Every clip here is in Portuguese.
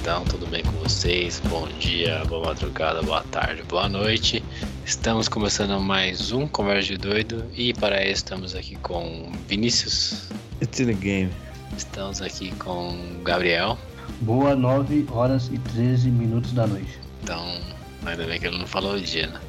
estão? Tudo bem com vocês? Bom dia, boa madrugada, boa tarde, boa noite. Estamos começando mais um Conversa de Doido e para isso estamos aqui com Vinícius. It's in the game. Estamos aqui com Gabriel. Boa 9 horas e 13 minutos da noite. Então, ainda bem que ele não falou o dia, né?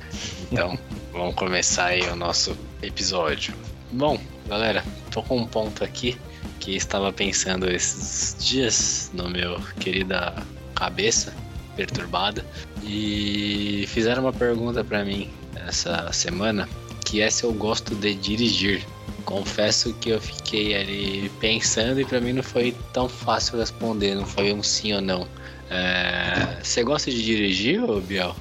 Então, vamos começar aí o nosso episódio. Bom, galera, tô com um ponto aqui que estava pensando esses dias no meu querida cabeça perturbada e fizeram uma pergunta para mim essa semana que é se eu gosto de dirigir. Confesso que eu fiquei ali pensando e para mim não foi tão fácil responder, não foi um sim ou não. É... Você gosta de dirigir, ô Biel?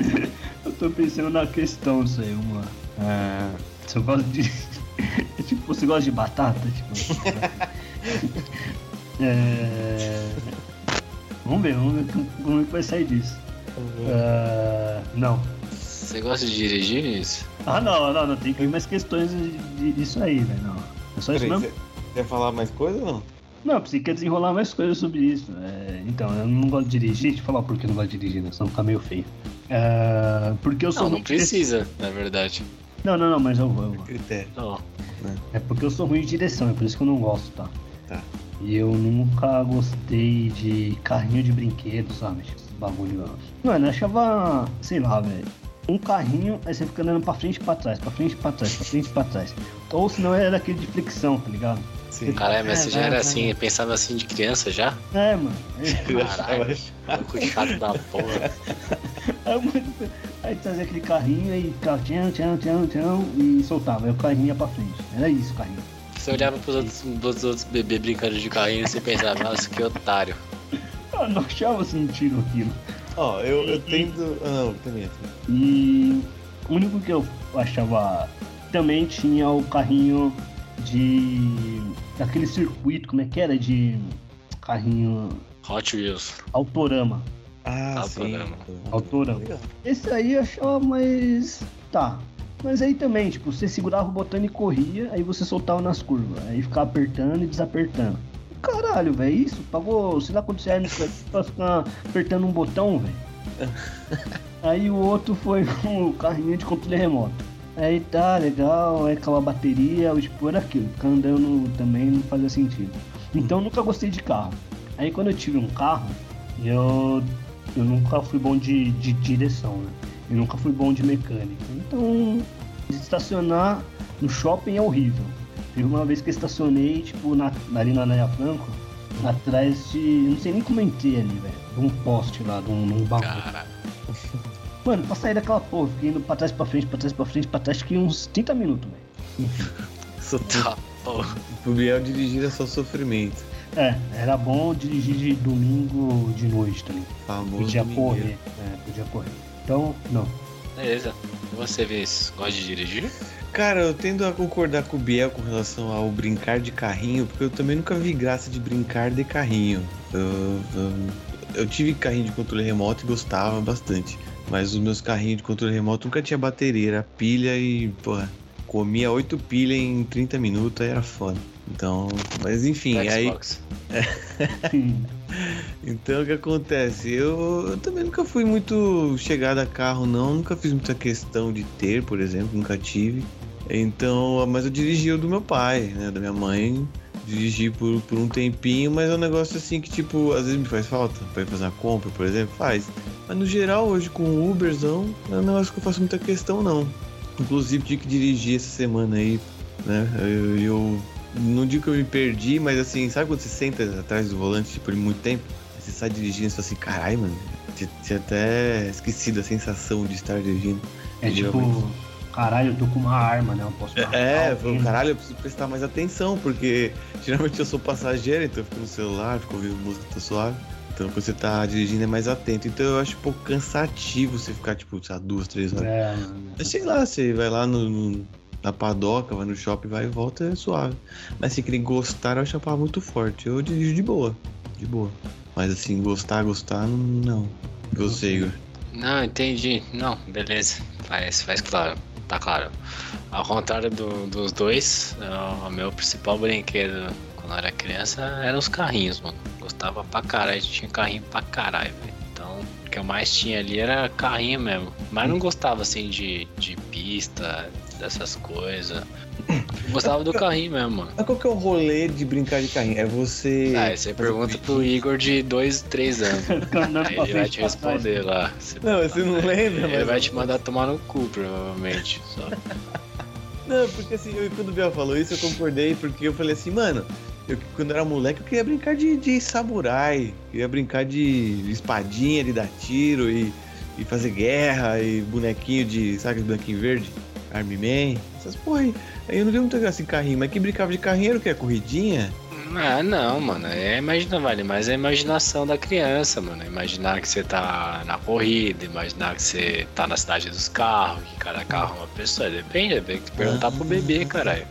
eu tô pensando na questão, isso aí, uma. É... Se eu gosto de tipo, você gosta de batata? Tipo, é... Vamos ver, vamos ver como é que vai sair disso. Uh, não. Você gosta de dirigir isso? Ah, não, não, não. Tem que mais questões disso aí, velho. Não. É só isso mesmo. Você quer falar mais coisa ou não? Não, você quer desenrolar mais coisas sobre isso. É, então, eu não gosto de dirigir. Deixa eu falar por que não gosto de dirigir, né? Senão fica meio feio. É, porque eu sou. Não, não precisa, na verdade. Não, não, não, mas eu vou. Critério. É porque eu sou ruim de direção, é por isso que eu não gosto, tá? Tá. E eu nunca gostei de carrinho de brinquedo, sabe? Esse bagulho. Mano, eu achava, sei lá, velho. Um carrinho, aí você fica andando pra frente e pra trás, pra frente e pra trás, pra frente e pra trás. Ou senão era daquele de flexão, tá ligado? Sim. Caralho, mas é, você já era assim, pensava assim de criança já? É, mano. Caralho, louco chato da porra. Aí trazia aquele carrinho e ficava tchão, tchão, tchão, tchão e soltava. Aí o carrinho ia pra frente. Era isso o carrinho. Você olhava pros outros, pros outros bebês brincando de carrinho e você pensava, nossa, que otário. Eu não achava sentido aquilo. Ó, oh, eu, eu tendo. Ah, não, também. E o único que eu achava também tinha o carrinho de. Daquele circuito, como é que era? De carrinho. Hot Wheels. Autorama. Ah, Autorama. sim. Autorama. Esse aí eu achava mais. Tá. Mas aí também, tipo, você segurava o botão e corria, aí você soltava nas curvas. Aí ficava apertando e desapertando. Caralho, velho, isso? Pagou, sei lá quantos reais pra ficar apertando um botão, velho. aí o outro foi o carrinho de controle remoto. Aí tá, legal, é aquela bateria, tipo, era aquilo. Ficar andando também não fazia sentido. Então nunca gostei de carro. Aí quando eu tive um carro, eu, eu nunca fui bom de, de direção, né? Eu nunca fui bom de mecânica. Então, estacionar no shopping é horrível. Teve uma vez que eu estacionei, tipo, na, ali na Naya Franco, atrás de. Não sei nem como entrei ali, velho. De um poste lá, de um, de um bagulho. Mano, pra sair daquela porra, fiquei indo pra trás, pra frente, pra trás, pra frente, pra trás, fiquei uns 30 minutos, velho. Só tá, porra. O Biel dirigir é só sofrimento. É, era bom dirigir de domingo de noite também. Famoso podia domingo. correr, é, podia correr. Então, não. Beleza. E você, vê gosta de dirigir? Cara, eu tendo a concordar com o Biel com relação ao brincar de carrinho, porque eu também nunca vi graça de brincar de carrinho. Eu, eu, eu tive carrinho de controle remoto e gostava bastante. Mas os meus carrinhos de controle remoto nunca tinha bateria, era pilha e, porra, comia oito pilhas em 30 minutos, aí era foda. Então, mas enfim, Xbox. aí. então o que acontece? Eu, eu, também nunca fui muito chegado a carro, não. Nunca fiz muita questão de ter, por exemplo, nunca tive. Então, mas eu dirigi o do meu pai, né? Da minha mãe. Dirigi por, por um tempinho, mas é um negócio assim que, tipo, às vezes me faz falta pra ir fazer uma compra, por exemplo, faz. Mas no geral, hoje com o Uberzão, é um negócio que eu faço muita questão, não. Inclusive, tive que dirigir essa semana aí, né? Eu, eu não digo que eu me perdi, mas assim, sabe quando você senta atrás do volante tipo, por muito tempo? Você sai dirigindo e você fala assim, caralho, mano, tinha até esquecido a sensação de estar dirigindo. É tipo, caralho, eu tô com uma arma, né? Eu posso É, é caralho, eu preciso prestar mais atenção, porque geralmente eu sou passageiro, então eu fico no celular, fico ouvindo música, tá suave. Então quando você tá dirigindo é mais atento. Então eu acho um pouco cansativo você ficar, tipo, sei lá, duas, três horas. É, Mas sei lá, você vai lá no, no, na padoca, vai no shopping, vai e volta, é suave. Mas se querer gostar, eu acho a palavra muito forte. Eu dirijo de boa. De boa. Mas assim, gostar, gostar, não. Você, Igor. Não, entendi. Não, beleza. Faz, faz claro. Tá claro. Ao contrário do, dos dois, o meu principal brinquedo quando eu era criança eram os carrinhos, mano. Gostava pra caralho, tinha carrinho pra caralho, velho. Então, o que eu mais tinha ali era carrinho mesmo. Mas não gostava assim de, de pista, dessas coisas. Gostava do carrinho mesmo, mano. Mas qual que é o rolê de brincar de carrinho? É você. Ah, aí você pergunta pro Igor de 2, 3 anos. aí ele vai te responder lá. Você não, você não lembra, Ele vai te mandar tomar no cu, provavelmente. Só. Não, porque assim, eu, quando o Biel falou isso, eu concordei, porque eu falei assim, mano, eu, quando eu era moleque, eu queria brincar de, de samurai, queria brincar de espadinha, de dar tiro e, e fazer guerra, e bonequinho de. Sabe aquele bonequinho verde? Army Man, essas porra aí. Eu não vi muita graça em carrinho, mas quem brincava de carrinho era o que? Corridinha? Ah, não, mano. É imagina, vale, mas é a imaginação da criança, mano. Imaginar que você tá na corrida, imaginar que você tá na cidade dos carros, que cada carro é uma pessoa. Depende, tem que perguntar pro bebê, caralho.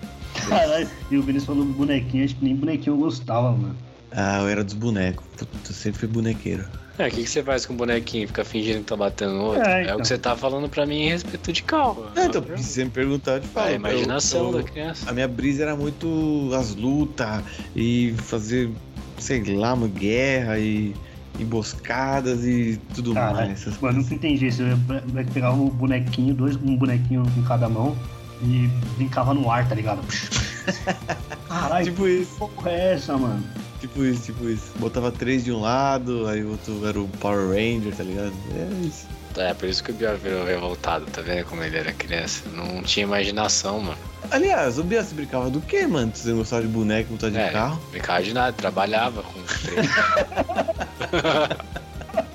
Caralho, e o Vinícius falou bonequinho, acho que nem bonequinho eu gostava, mano. Ah, eu era dos bonecos. Puta, sempre fui bonequeiro. É, o que, que você faz com o bonequinho? Fica fingindo que tá batendo no outro? É, É, o então. que você tá falando pra mim em respeito de calma. É, então, se você me perguntar, eu te falo. É a imaginação Eu- eu- da criança. A minha brisa era muito as lutas e fazer, sei lá, uma guerra e emboscadas e tudo Caralho, mais. essas mano, coisas. nunca entendi isso. Eu ia pegar um bonequinho, dois, um bonequinho com cada mão e brincava no ar, tá ligado? Caralho, Tipo isso, que porra é essa, mano? Tipo isso, tipo isso. Botava três de um lado, aí o outro era o Power Ranger, tá ligado? É isso. É, por isso que o Biel virou revoltado, tá vendo como ele era criança? Não tinha imaginação, mano. Aliás, o Bias brincava do quê, mano? Você gostava de boneco, gostava de É. carro? Brincava de nada, trabalhava com três.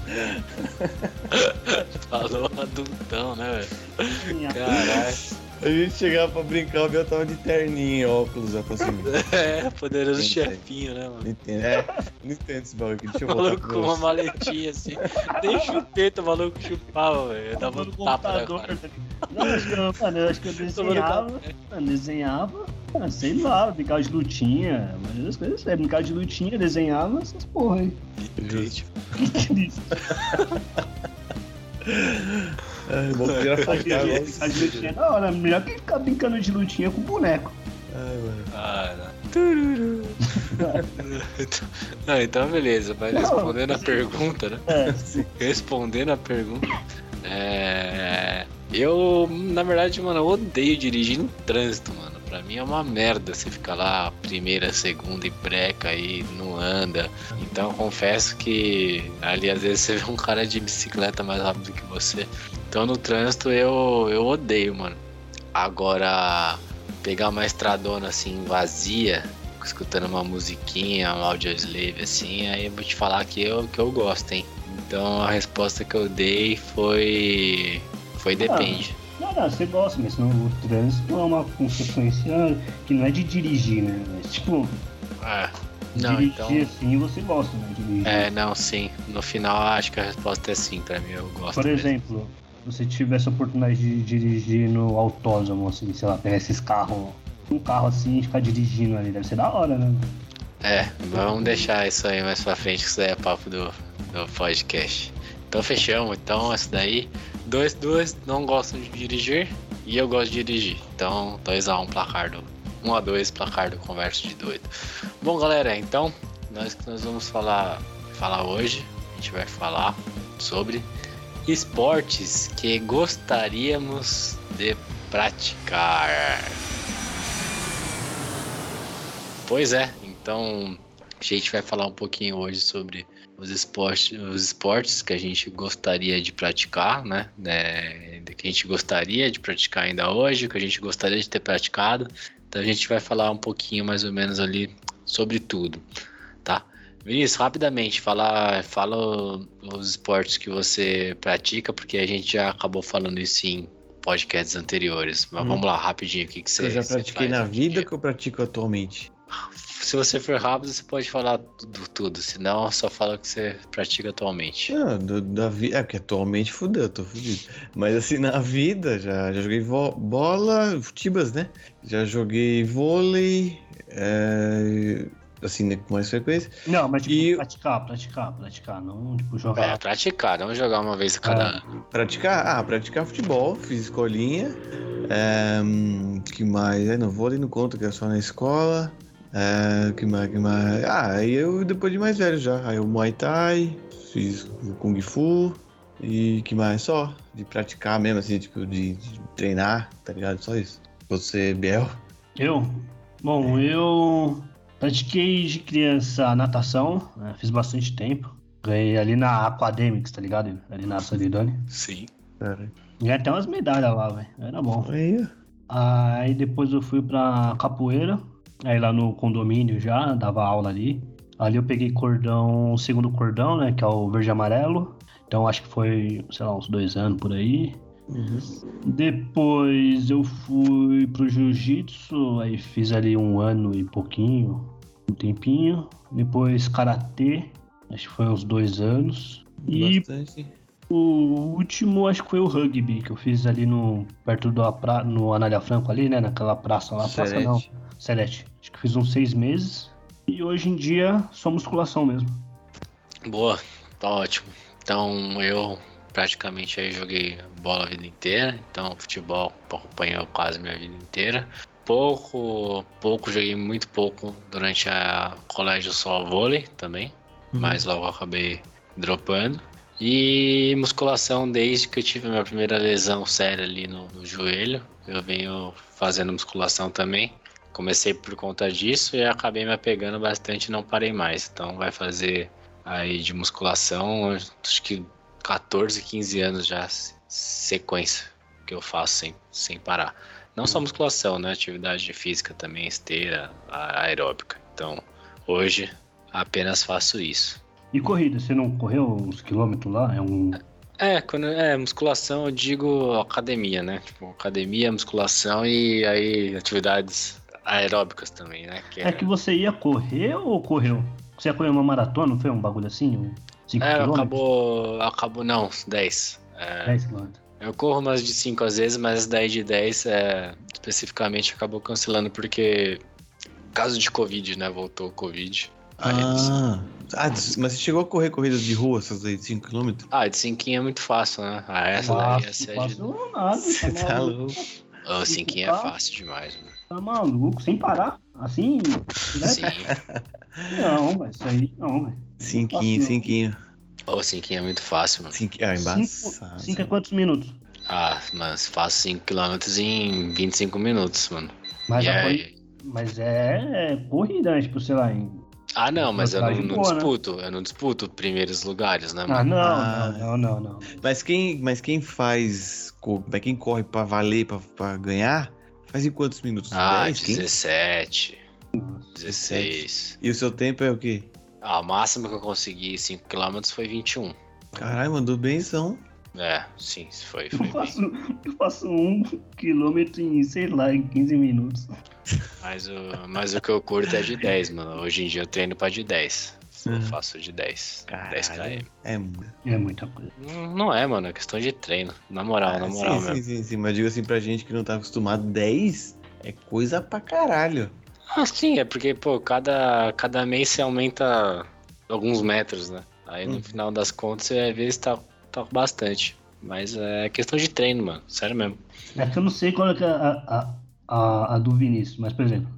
Falou adultão, né, velho? Caralho. A gente chegava pra brincar, o Biel tava de terninho e óculos já pra cima. É, poderoso chefinho, né, mano? Não entendo, é, não entendo esse bagulho aqui. Deixa eu O voltar maluco com uma maletinha assim. Nem chupeta o maluco chupava, velho. Eu dava um no tapa? Não, acho que eu, mano, eu acho que eu desenhava. Mano, desenhava, ah, sei lá, brincava de lutinha, mas as coisas é, brincava de lutinha, desenhava essas porra aí. Triste. Que triste. Ai, bom, brincar de lutinha é da hora, melhor que ficar brincando de lutinha com boneco. Ai, mano. Ah, não. Não, então beleza, mas Não, respondendo a pergunta, né? É, sim. Respondendo a pergunta, é. Eu, na verdade, mano, eu odeio dirigir no trânsito, mano. Pra mim é uma merda você ficar lá primeira, segunda e breca e não anda. Então eu confesso que ali às vezes você vê um cara de bicicleta mais rápido que você. Então no trânsito eu, eu odeio, mano. Agora, pegar uma estradona assim vazia, escutando uma musiquinha, um audioslave assim, aí eu vou te falar que eu, que eu gosto, hein? Então a resposta que eu dei foi. Foi depende. Não, não, você gosta, mas o trânsito é uma consequência que não é de dirigir, né? Mas, tipo, É. Não, dirigir então. assim você gosta, né? Dirigir. É, não, sim. No final acho que a resposta é sim, pra mim eu gosto. Por exemplo, você tivesse a oportunidade de dirigir no autódromo, assim, sei lá, pegar esses carros, um carro assim e ficar dirigindo ali, deve ser da hora, né? É, vamos deixar isso aí mais pra frente, que isso daí é papo do, do podcast. Então fechamos, então essa daí. Dois, duas não gostam de dirigir e eu gosto de dirigir. Então 2x1 placar do. 1 a 2 placar do converso de doido. Bom galera, então nós que nós vamos falar, falar hoje, a gente vai falar sobre esportes que gostaríamos de praticar. Pois é, então a gente vai falar um pouquinho hoje sobre os esportes, os esportes que a gente gostaria de praticar, né? né, Que a gente gostaria de praticar ainda hoje, que a gente gostaria de ter praticado. Então a gente vai falar um pouquinho mais ou menos ali sobre tudo? Vinícius, rapidamente, fala, fala os esportes que você pratica, porque a gente já acabou falando isso em podcasts anteriores. Mas Hum. vamos lá, rapidinho, o que, que você eu já pratiquei na vida que eu pratico atualmente. Se você for rápido, você pode falar tudo, tudo. Senão, só fala o que você pratica atualmente. Não, do- da vida. É, porque atualmente fudeu, eu tô fudido. Mas assim, na vida, já, já joguei bola, futibas, né? Já joguei vôlei, é, assim, né, com mais frequência. Não, mas tipo, E- praticar, praticar, praticar, não tipo É, jogar. praticar, não jogar uma vez a cada Ah. ano. Praticar? Ah, praticar futebol, fiz escolinha. É, que mais? É, no vôlei não conta, que é só na escola. É, que mais, que mais? Ah, aí eu depois de mais velho já. Aí eu Muay Thai, fiz o Kung Fu e que mais? Só. De praticar mesmo, assim, tipo, de, de treinar, tá ligado? Só isso. Você, Biel? Eu? Bom, eu pratiquei de criança natação, né, fiz bastante tempo. Ganhei ali na Aquademics, tá ligado? Ali na Solidone. Sim. Cara, Ganhei até umas medalhas lá, velho. Era bom. aí. Aí depois eu fui pra capoeira, aí lá no condomínio já, dava aula ali. Ali eu peguei cordão, o segundo cordão, né, que é o verde e amarelo. Então acho que foi, sei lá, uns dois anos por aí. Uhum. Depois eu fui pro jiu-jitsu, aí fiz ali um ano e pouquinho, um tempinho. Depois karatê, acho que foi uns dois anos. E Bastante. o último acho que foi o rugby, que eu fiz ali no perto da pra, no Anália Franco ali, né, naquela praça lá, praça Celeste. não, Celeste. Acho que fiz uns seis meses. E hoje em dia só musculação mesmo. Boa, tá ótimo. Então eu praticamente aí joguei bola a vida inteira, então futebol acompanhou quase minha vida inteira. Pouco, pouco, joguei muito pouco durante a colégio só vôlei também, Uhum. mas logo acabei dropando. E musculação desde que eu tive a minha primeira lesão séria ali no, no joelho, eu venho fazendo musculação também. Comecei por conta disso e acabei me apegando bastante e não parei mais. Então vai fazer aí de musculação, acho que 14, 15 anos já se- sequência que eu faço sem, sem parar. Não só musculação, né? Atividade física também, esteira, aeróbica. Então, hoje apenas faço isso. E corrida, você não correu uns quilômetros lá? É um. É, quando é musculação, eu digo academia, né? Tipo, academia, musculação e aí atividades aeróbicas também, né? Que É que você ia correr ou correu? Você ia correr uma maratona, não foi um bagulho assim? Um 5 É, quilômetros? acabou, acabou, não, 10. É, 10 quilômetros. Eu corro umas de 5 às vezes, mas daí de 10 é, especificamente acabou cancelando porque caso de Covid, né? Voltou o Covid. Eles- Ah, ah, mas você chegou a correr corridas de rua, essas aí de 5km? Ah, de 5 é muito fácil, né? Ah, essa Nossa, daí essa é não de. faço nada, Você tá tá maluco? louco. Oh, 5 é Tá. fácil demais, mano. Tá maluco, sem parar? Assim? Né? Sim. Não, mas isso aí não, velho. Cinquinho, cinquinho. Ô, 5 é muito fácil, mano. Cinco, ah, embaçado. 5 é quantos minutos? Ah, mas faço 5 km em 25 minutos, mano. Mas, aí- corrida- mas é, é corrida, né? Tipo, sei lá, em... Ah, não, mas eu não, não boa, né? disputo. Eu não disputo primeiros lugares, né, Ah, mano? não, Ah. não, não, não, não. Mas quem, mas quem faz. quem corre pra valer, pra, pra ganhar, faz em quantos minutos? Ah, 10, 15? 17, 16. E o seu tempo é o quê? O máximo que eu consegui 5 km foi 21. Caralho, mandou bem, são. É, sim, foi, Eu foi bem. faço, eu faço um quilômetro em, sei lá, em 15 minutos. Mas o, mas o que eu curto é de 10, mano. Hoje em dia eu treino pra de 10. Eu Uhum. faço de 10. 10 km. Caralho, é muito. É muita coisa. Não, não é, mano. É questão de treino. Na moral, na Ah, moral sim, mesmo. sim, sim, sim, mas digo assim pra gente que não tá acostumado, 10 é coisa pra caralho. Ah, sim, é porque, pô, cada, cada mês você aumenta alguns metros, né? Aí no Hum. final das contas você vai ver se tá, tá bastante. Mas é questão de treino, mano. Sério mesmo. É que eu não sei qual é é a, a, a, a do Vinícius, mas, por exemplo,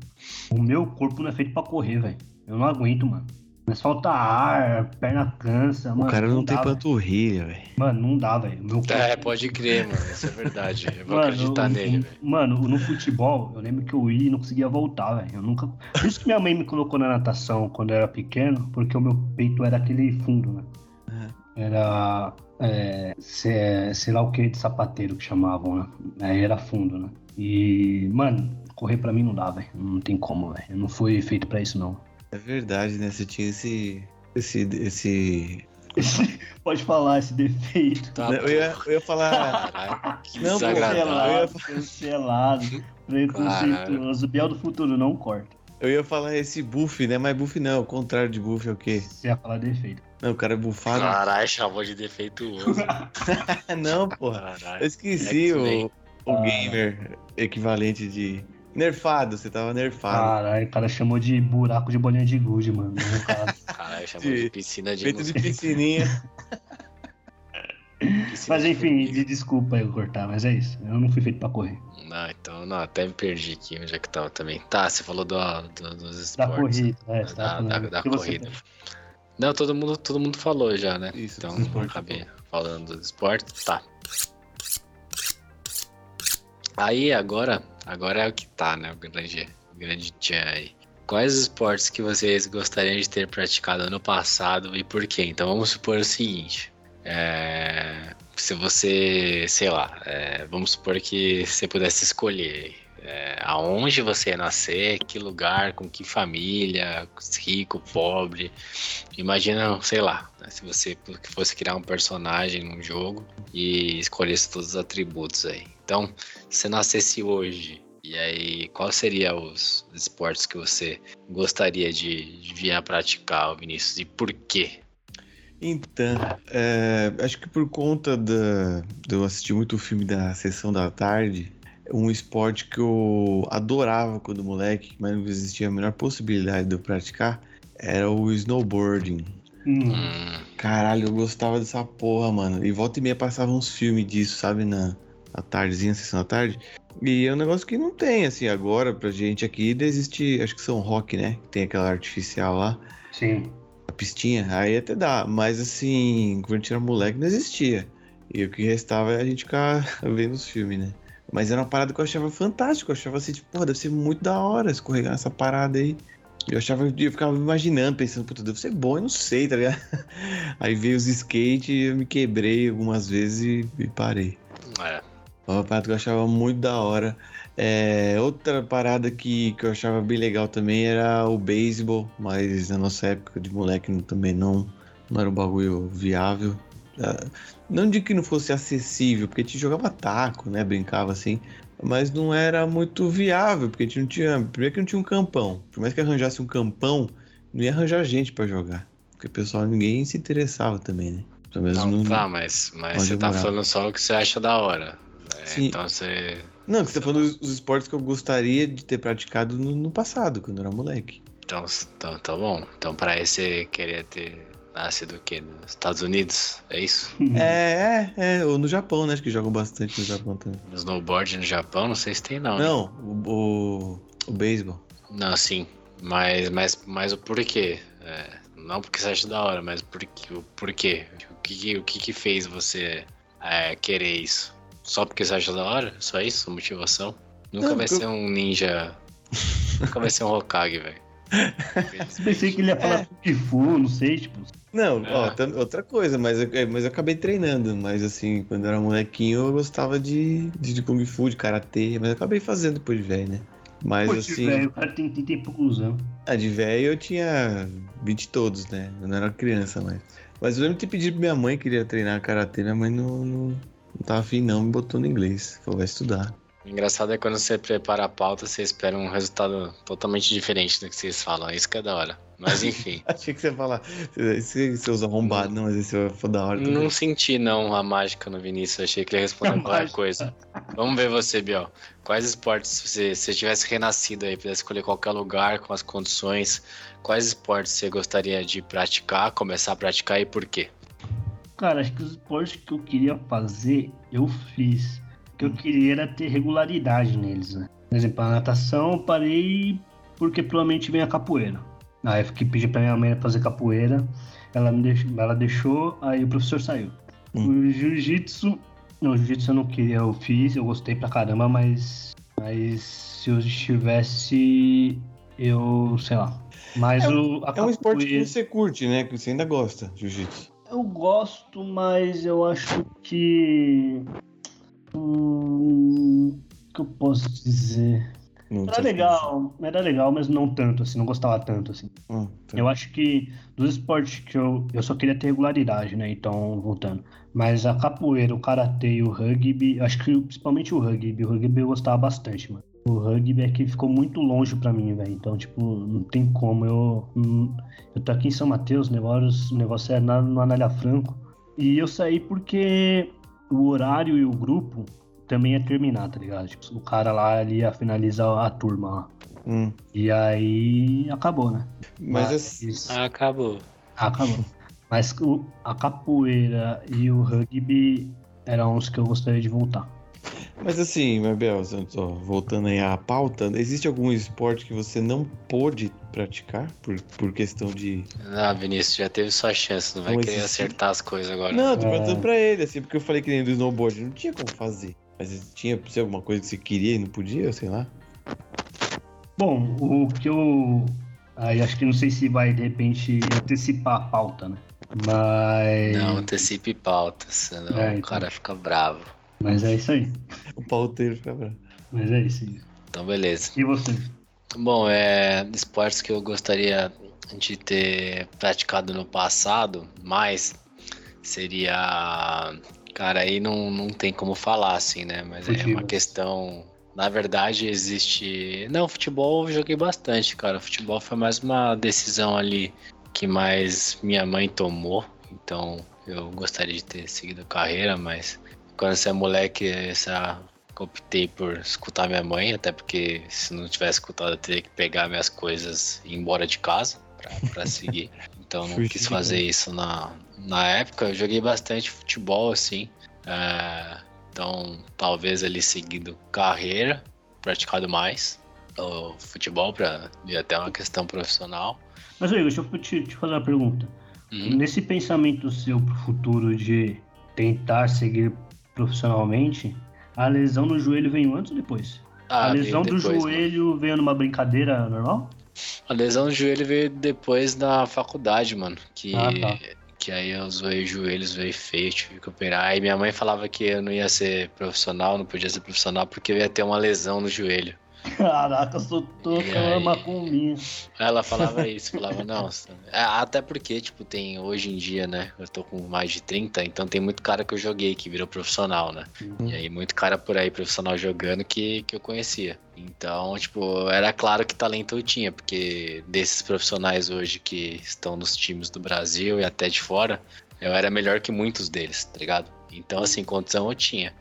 o meu corpo não é feito pra correr, velho. Eu não aguento, mano. Mas falta ar, perna cansa, mano. o cara não, tem dá, velho. panturrilha, velho. Mano, não dá, velho. É, pode crer, mano. Isso é verdade. Eu vou Mano, acreditar o- nele, velho. Mano, no futebol, eu lembro que eu ia e não conseguia voltar, velho. Eu nunca. Por isso que minha mãe me colocou na natação quando eu era pequeno, porque o meu peito era aquele fundo, né? Era. É, se- sei lá o que de sapateiro que chamavam, né? Aí era fundo, né? E, mano, correr pra mim não dá, velho. Não tem como, velho. Eu não fui feito pra isso, não. É verdade, né? Você tinha esse. Esse. esse... Pode falar esse defeito. Tá, eu, ia, eu ia falar. Caralho, que Não, pô, desagradável. Cancelado, cancelado. Preconceituoso. Biel do futuro, não corta. Eu ia falar esse buff, né? Mas buff não, o contrário de buff é o quê? Você ia falar defeito. Não, o cara é bufado. Caralho, chamou de defeituoso. não, porra. Eu esqueci X-Men. o, o gamer equivalente de. Nerfado, você tava nerfado. Caralho, o cara chamou de buraco de bolinha de gude, mano. Não, cara. Caralho, chamou De- de piscina de Feito de piscininha. Mas enfim, de desculpa eu cortar, mas é isso. Eu não fui feito pra correr. Não, então, não, até me perdi aqui onde é que tava também. Tá, você falou do, do- dos esportes. Da corrida, é, Da, da, da você- corrida. Não, todo mundo, todo mundo falou já, né? Isso, então, esportes acabei falando dos esportes. Tá. Aí, agora, agora é o que tá, né? O grande, grande tchan aí. Quais esportes que vocês gostariam de ter praticado no passado e por quê? Então, vamos supor o seguinte. É, se você, sei lá, é, vamos supor que você pudesse escolher é, aonde você ia nascer, que lugar, com que família, rico, pobre. Imagina, sei lá, né, se você fosse criar um personagem num jogo e escolhesse todos os atributos aí. Então, se você nascesse hoje, e aí quais seriam os esportes que você gostaria de, de vir a praticar, Vinícius, e por quê? Então, é, acho que por conta da, de eu assistir muito o filme da Sessão da Tarde, um esporte que eu adorava quando moleque, mas não existia a menor possibilidade de eu praticar, era o snowboarding. Hum, Hum, Caralho, eu gostava dessa porra, mano. E volta e meia passava uns filmes disso, sabe, na, na tardezinha, sessão da tarde. E é um negócio que não tem, assim, agora pra gente aqui, existe, acho que São Roque, né? Que tem aquela artificial lá sim. a pistinha, aí até dá, mas assim, quando a gente era moleque não existia. E o que restava é a gente ficar vendo os filmes, né? Mas era uma parada que eu achava fantástico, eu achava assim, tipo, porra, deve ser muito da hora escorregar nessa parada aí. Eu achava, eu ficava imaginando, pensando, puta, deve ser bom, eu não sei, tá ligado? Aí veio os skate e eu me quebrei algumas vezes e, e parei. é. Uma parada que eu achava muito da hora. É, outra parada que, que eu achava bem legal também era o beisebol, mas na nossa época de moleque não- também não, não era um bagulho viável. Ah, Não de que não fosse acessível, porque a gente jogava taco, né? Brincava assim. Mas não era muito viável, porque a gente não tinha. Primeiro que não tinha um campão. Por mais que arranjasse um campão, não ia arranjar gente pra jogar. Porque o pessoal, ninguém se interessava também, né? Pelo menos Não, não- tá, mas, mas você tá falando só o que você acha da hora. É, Sim. Então você. Não, você tá falando dos dos esportes que eu gostaria de ter praticado no, no passado, quando eu era moleque. Então, então tá bom. Então pra esse você queria ter nascido o quê? Nos Estados Unidos? É isso? É, é, é, ou no Japão, né? Acho que jogam bastante no Japão também. No snowboard no Japão, não sei se tem não. né? Não, o, o, o beisebol. Não, sim. Mas, mas, mas o porquê? É, não porque você acha da hora, mas por, quê- o porquê? O que, que- o que, que fez você é, querer isso? Só porque você acha da hora? Só isso? Motivação? Nunca Não, vai porque ser um ninja. Nunca vai ser um Hokage, velho. Pensei que ele ia falar Kung Fu, não sei, tipo. Não, ó, Ah. tam- outra coisa, mas eu, é, mas eu acabei treinando. Mas assim, quando eu era molequinho, eu gostava de, de, de Kung Fu, de Karatê, mas eu acabei fazendo depois de velho, né? Mas Pô, assim, velho, o cara tem, tem, tem poucos anos. ah, de velho eu tinha 20 todos, né? Eu não era criança mais. Mas eu lembro de ter pedido pra minha mãe que queria treinar Karatê, minha mãe não, não, não tava afim não, me botou no inglês. Falou, vai estudar. O engraçado é quando você prepara a pauta, você espera um resultado totalmente diferente do que vocês falam. Isso que é da hora. Mas enfim. Achei que você ia falar, esse seus arrombados, não, mas esse foi da hora também. Não senti não a mágica no Vinícius, achei que ele ia responder A qualquer coisa. Vamos ver você, Biel. Quais esportes, se você, se você tivesse renascido aí, pudesse escolher qualquer lugar com as condições, quais esportes você gostaria de praticar, começar a praticar e por quê? Cara, acho que os esportes que eu queria fazer, eu fiz. Que eu queria era ter regularidade neles, né? Por exemplo, a natação eu parei porque provavelmente vem a capoeira. Aí eu fiquei pedi pra minha mãe fazer capoeira, ela, me deixou, ela deixou, aí o professor saiu. Hum. O jiu-jitsu, não, o jiu-jitsu eu não queria, eu fiz, eu gostei pra caramba, mas, mas se eu estivesse, eu, sei lá. Mas É o, É um esporte que você curte, né? Que você ainda gosta, jiu-jitsu. eu gosto, mas eu acho que. Hum, o que eu posso dizer? Não Era legal, era legal, mas não tanto, assim, não gostava tanto, assim. Ah, tá. Eu acho que dos esportes que eu. Eu só queria ter regularidade, né? Então, voltando. Mas a capoeira, o karatê e o rugby, acho que principalmente o rugby. O rugby eu gostava bastante, mano. O rugby é que ficou muito longe pra mim, velho. Então, tipo, não tem como. Eu, hum, eu tô aqui em São Mateus, o negócio, o negócio é na, no Anália Franco. E eu saí porque o horário e o grupo também ia terminar, tá ligado? Tipo, o cara lá ele ia finalizar a turma lá. Hum. E aí acabou, né? Mas assim, Ah, acabou. Acabou. Mas o- a capoeira e o rugby eram os que eu gostaria de voltar. Mas assim, Mabel, voltando aí à pauta, existe algum esporte que você não pôde praticar por, por questão de. Ah, Vinícius, já teve sua chance, não vai Não querer existe. acertar as coisas agora. Não, eu tô É. perguntando pra ele, assim, porque eu falei que nem do snowboard, não tinha como fazer. Mas tinha se alguma coisa que você queria e não podia, sei lá. Bom, o que eu. Aí acho que não sei se vai de repente antecipar a pauta, né? Mas. Não, antecipe pauta, senão É, o então. cara fica bravo. Mas é isso aí. O pauteiro fica bravo. Mas é isso aí. Então, beleza. E você? Bom, é esportes que eu gostaria de ter praticado no passado, mas seria. Cara, aí não, não tem como falar assim, né? Mas é Futebol. uma questão. Na verdade, existe. Não, futebol eu joguei bastante, cara. Futebol foi mais uma decisão ali que mais minha mãe tomou. Então eu gostaria de ter seguido carreira, mas quando você é moleque, essa optei por escutar minha mãe, até porque se não tivesse escutado eu teria que pegar minhas coisas e ir embora de casa pra seguir. Então não quis fazer isso na, na época. Eu joguei bastante futebol, assim. É, então talvez ali seguindo carreira, praticado mais o futebol para ir até uma questão profissional. Mas aí, deixa eu te, te fazer uma pergunta. Uhum. Nesse pensamento seu pro futuro de tentar seguir profissionalmente, a lesão no joelho veio antes ou depois? Ah, a veio lesão do depois, né? joelho veio numa brincadeira normal? A lesão do joelho veio depois da faculdade, mano. Que, Ah, tá. que aí eu zoei o joelho, zoei feio, tive que operar. Aí minha mãe falava que eu não ia ser profissional, não podia ser profissional, porque eu ia ter uma lesão no joelho. Caraca, soltou E aquela aí? macumbinha. Ela falava isso, falava, não. é, Até porque, tipo, tem hoje em dia, né? Eu tô com mais de 30, então tem muito cara que eu joguei que virou profissional, né? E aí, muito cara por aí, profissional jogando, que, que eu conhecia. Então, tipo, era claro que talento eu tinha, porque desses profissionais hoje que estão nos times do Brasil e até de fora, eu era melhor que muitos deles, tá ligado? Então, assim, condição eu tinha.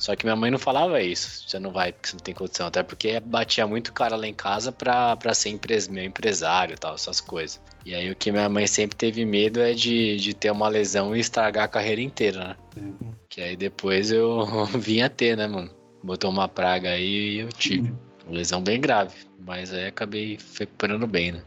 Só que minha mãe não falava isso. Você não vai porque você não tem condição. Até porque batia muito cara lá em casa pra, pra ser meu empresário e tal, essas coisas. E aí o que minha mãe sempre teve medo é de, de ter uma lesão e estragar a carreira inteira, né? Uhum. Que aí depois eu vim a ter, né, mano? Botou uma praga aí e eu tive. Uma lesão bem grave. Mas aí acabei recuperando bem, né?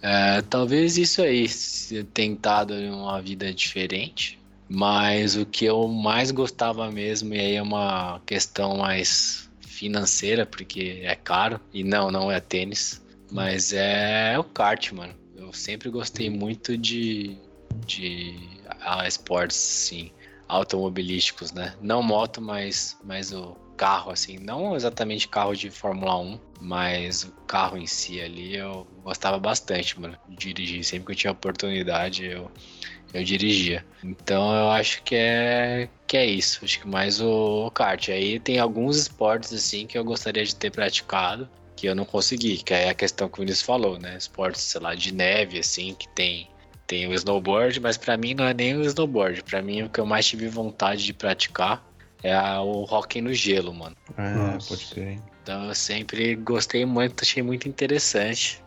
É, talvez isso aí, se tentado uma vida diferente. Mas o que eu mais gostava mesmo, e aí é uma questão mais financeira, porque é caro, e não, não é tênis, mas é o kart, mano. Eu sempre gostei muito de, de ah, esportes, assim, automobilísticos, né? Não moto, mas, mas o carro, assim, não exatamente carro de Fórmula 1, mas o carro em si ali eu gostava bastante, mano, de dirigir. Sempre que eu tinha oportunidade, eu eu dirigia. Então eu acho que é que é isso. Acho que mais o, kart. Aí tem alguns esportes assim que eu gostaria de ter praticado que eu não consegui, que é a questão que o Vinícius falou, né? Esportes, sei lá, de neve assim, que tem tem o snowboard, mas pra mim não é nem o snowboard. Pra mim o que eu mais tive vontade de praticar é a- o hockey no gelo, mano. Ah, Nossa. pode crer. Então eu sempre gostei muito, achei muito interessante.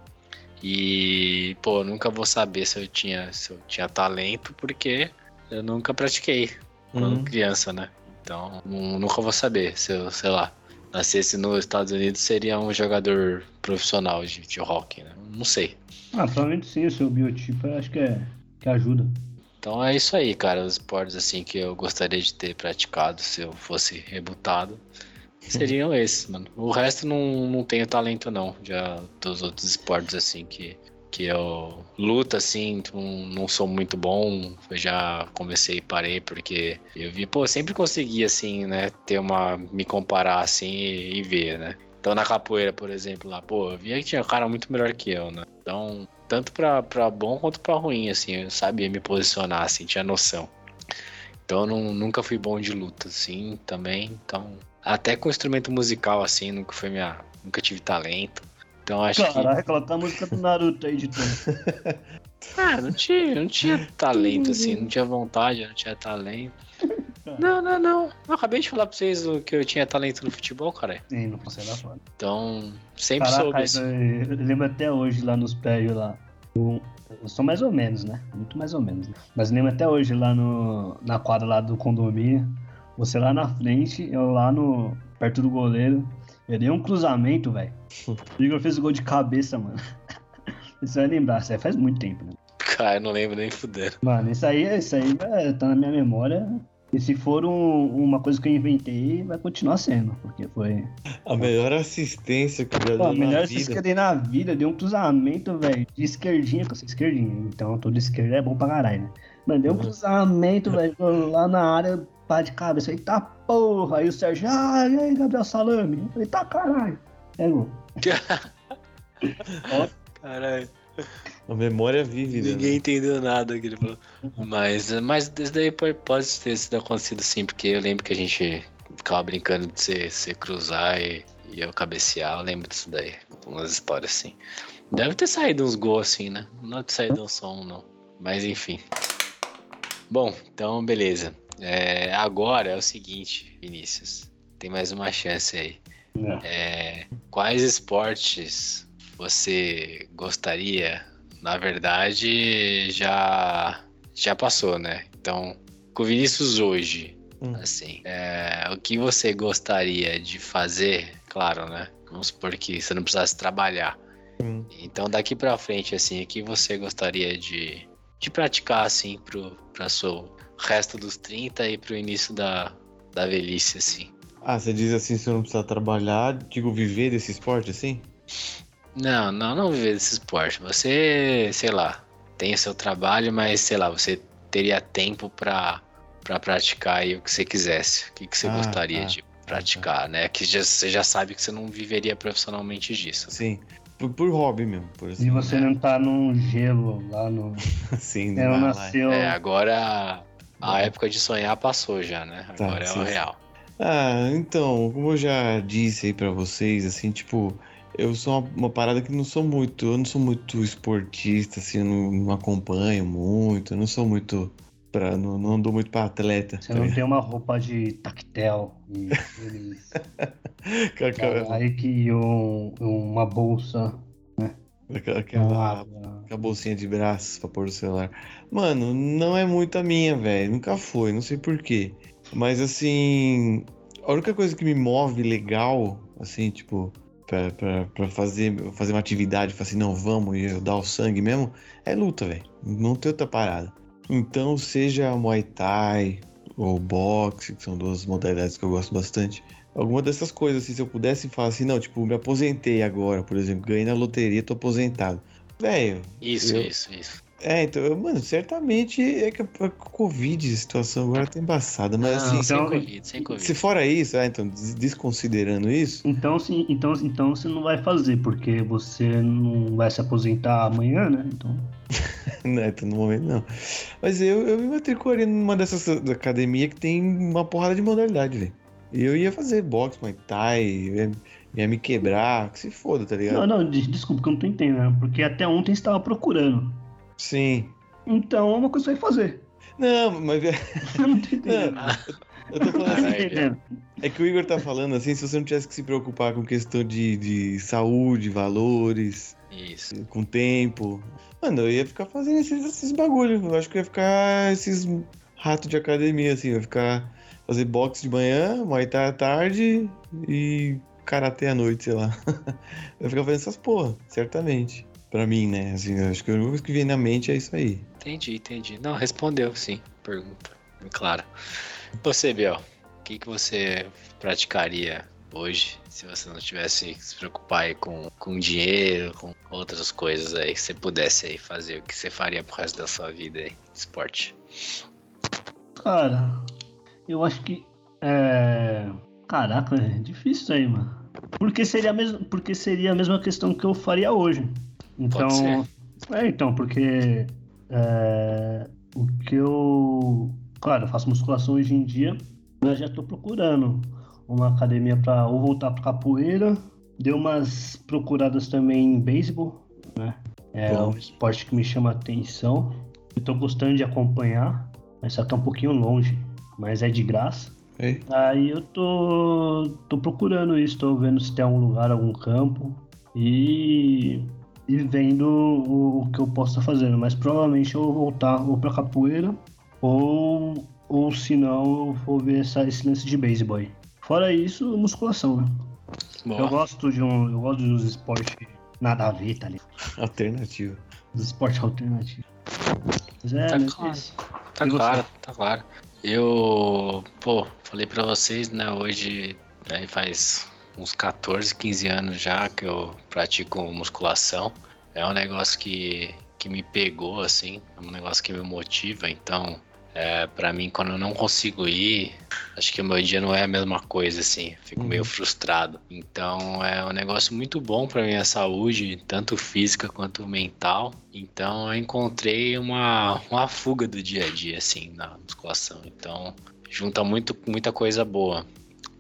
E, pô, eu nunca vou saber se eu tinha, se eu tinha talento, porque eu nunca pratiquei quando Uhum. criança, né? Então, nu- nunca vou saber se eu, sei lá, nascesse nos Estados Unidos, seria um jogador profissional de, de hockey, né? Não sei. Ah, provavelmente sim, o seu biotipo eu acho que é que ajuda. Então é isso aí, cara. Os esportes assim que eu gostaria de ter praticado se eu fosse rebutado seriam esses, mano. O resto não, não tenho talento não. Já dos outros esportes assim que, que eu luto assim, não, não sou muito bom. Eu já comecei e parei porque eu vi, pô, sempre consegui assim, né, ter uma me comparar assim e, e ver, né? Então na capoeira, por exemplo, lá, pô, eu via que tinha um cara muito melhor que eu, né? Então, tanto pra, pra bom quanto pra ruim, assim, eu sabia me posicionar, assim, tinha noção. Então eu não, nunca fui bom de luta, assim, também. Então, até com instrumento musical, assim, nunca foi minha. Nunca tive talento. Então acho que. Caralho, colocar a música do Naruto aí de tudo. Ah, não tinha, não tinha talento, assim, não tinha vontade, não tinha talento. Não, não, não. Eu acabei de falar pra vocês que eu tinha talento no futebol, cara. Sim, não consegue dar fora. Então, sempre Caraca, soube assim. eu, eu lembro até hoje lá nos prédios lá. Eu, eu sou mais ou menos, né? Muito mais ou menos. Né? Mas lembro até hoje lá no, na quadra lá do condomínio. Você lá na frente, eu lá no. perto do goleiro. Eu dei um cruzamento, velho. O Igor fez o gol de cabeça, mano. Você vai lembrar, isso aí faz muito tempo, né? Cara, eu não lembro nem fuder. Mano, isso aí, isso aí vai, tá na minha memória. E se for um- uma coisa que eu inventei, vai continuar sendo. Porque foi. A melhor assistência que eu já Pô, a dei na melhor assistência que eu dei na vida, eu dei um cruzamento, velho, de esquerdinha, que eu sou esquerdinha. Então todo esquerdo é bom pra caralho, né? Mano, deu um Uhum. cruzamento, velho, lá na área, pá de cabeça. Eita porra! Aí o Sérgio, ah, e aí, Gabriel Salame? Eu falei, tá caralho. É gol. Caralho. A memória vívida. né? Ninguém entendeu nada que ele falou. Mas, mas isso daí pode, ter sido acontecido sim, porque eu lembro que a gente ficava brincando de você, você cruzar e, e eu cabecear. Eu lembro disso daí. Umas histórias assim. Deve ter saído uns gols assim, né? Não deve ter saído um som, não. Mas enfim. Bom, então beleza. É, agora é o seguinte, Vinícius. Tem mais uma chance aí. É, quais esportes você gostaria? Na verdade, já já passou, né? Então, com o Vinícius hoje, Hum. assim, é, o que você gostaria de fazer? Claro, né? Vamos supor que você não precisasse trabalhar. Hum. Então, daqui pra frente, assim, o que você gostaria de, de praticar, assim, pro pra seu resto dos 30 e pro início da, da velhice, assim? Ah, você diz assim, se eu não precisar trabalhar, digo, viver desse esporte assim? Não, não, não viver desse esporte. Você, sei lá, tem o seu trabalho, mas sei lá, você teria tempo pra, pra praticar aí o que você quisesse. O que, que você Ah, gostaria tá. de praticar, né? Que já, você já sabe que você não viveria profissionalmente disso. Sim. Por, por hobby mesmo, por assim. você não tá num gelo lá no. Sim, É, vai lá. nasceu. É, agora a época de sonhar passou já, né? Tá, Agora é o real. Ah, então, como eu já disse aí pra vocês, assim, tipo, eu sou uma, uma parada que não sou muito, eu não sou muito esportista, assim, eu não, não acompanho muito, eu não sou muito pra, não, não andou muito pra atleta. Você tá não tem uma roupa de tactel e eles. Aquela, aí que um, uma bolsa. aquela, bolsinha de braços pra pôr o celular. Mano, não é muito a minha, velho. Nunca foi, não sei porquê. Mas assim, a única coisa que me move legal, assim, tipo, pra, pra, pra fazer, fazer uma atividade, falar assim, não, vamos e eu dar o sangue mesmo, é luta, velho. Não tem outra parada. Então, seja Muay Thai ou boxe, que são duas modalidades que eu gosto bastante. Alguma dessas coisas, assim, se eu pudesse falar assim, não, tipo, me aposentei agora, por exemplo, ganhei na loteria, tô aposentado. Velho, Isso, Eu- isso, isso. é, então, eu- mano, certamente é que a a Covid, a situação agora tá embaçada, mas Não, assim, sem então- Covid, sem Covid. se fora isso, ah, então, des- desconsiderando isso, Então, sim, então, então você não vai fazer, porque você não vai se aposentar amanhã, né? Então. né, então, no momento não. Mas eu, eu me matricularia numa dessas academias que tem uma porrada de modalidade, velho. E eu ia fazer boxe, Muay Thai, ia, ia me quebrar, que se foda, tá ligado? Não, não, des- desculpa que eu não tô entendendo, porque até ontem você estava procurando. Sim. Então é uma coisa que você vai fazer. Não, mas é- Eu não tô entendendo. não, eu tô falando Eu não tô assim. É que o Igor tá falando assim, se você não tivesse que se preocupar com questão de, de saúde, valores, Isso. com tempo. Mano, eu ia ficar fazendo esses, esses bagulho. Eu acho que eu ia ficar esses ratos de academia, assim. Eu ia ficar fazer boxe de manhã, muay thai à tarde e karatê à noite, sei lá. eu ia ficar fazendo essas porra, certamente. Pra mim, né? Assim, acho que única coisa que vem na mente é isso aí. Entendi, entendi. Não, respondeu sim. Pergunta. Claro. Você, Biel, o que, que você praticaria hoje se você não tivesse que se preocupar aí com, com dinheiro, com outras coisas aí, que você pudesse aí fazer? O que você faria pro resto da sua vida aí? Esporte. Cara, eu acho que. É... Caraca, é difícil isso aí, mano. Porque seria, a mesma, porque seria a mesma questão que eu faria hoje. Então. É, então, porque. é, O que eu. Claro, eu faço musculação hoje em dia, mas já tô procurando uma academia pra ou voltar pra capoeira. Dei umas procuradas também em beisebol, né? É Bom. um esporte que me chama a atenção. Tô gostando de acompanhar, mas só é um pouquinho longe, mas é de graça. Aí, Aí eu tô, tô procurando isso, tô vendo se tem algum lugar, algum campo e, e vendo o, o que eu posso estar fazendo. Mas provavelmente eu vou voltar ou pra capoeira ou, ou se não, eu vou ver essa, esse lance de beisebol aí. Fora isso, musculação, né? Boa. Eu gosto de um. Eu gosto dos esportes nada a ver, tá ligado? Alternativo. Dos esportes alternativos. Mas é, Tá claro. isso. Tá E você? claro, tá claro. Eu, pô, falei pra vocês, né, hoje aí faz uns 14, 15 anos já que eu pratico musculação. É um negócio que, que me pegou, assim, é um negócio que me motiva, então, é, pra mim, quando eu não consigo ir, acho que o meu dia não é a mesma coisa, assim, fico Uhum. meio frustrado. Então, é um negócio muito bom pra minha saúde, tanto física quanto mental. Então, eu encontrei uma, uma fuga do dia a dia, assim, na musculação. Então, junta muito, muita coisa boa.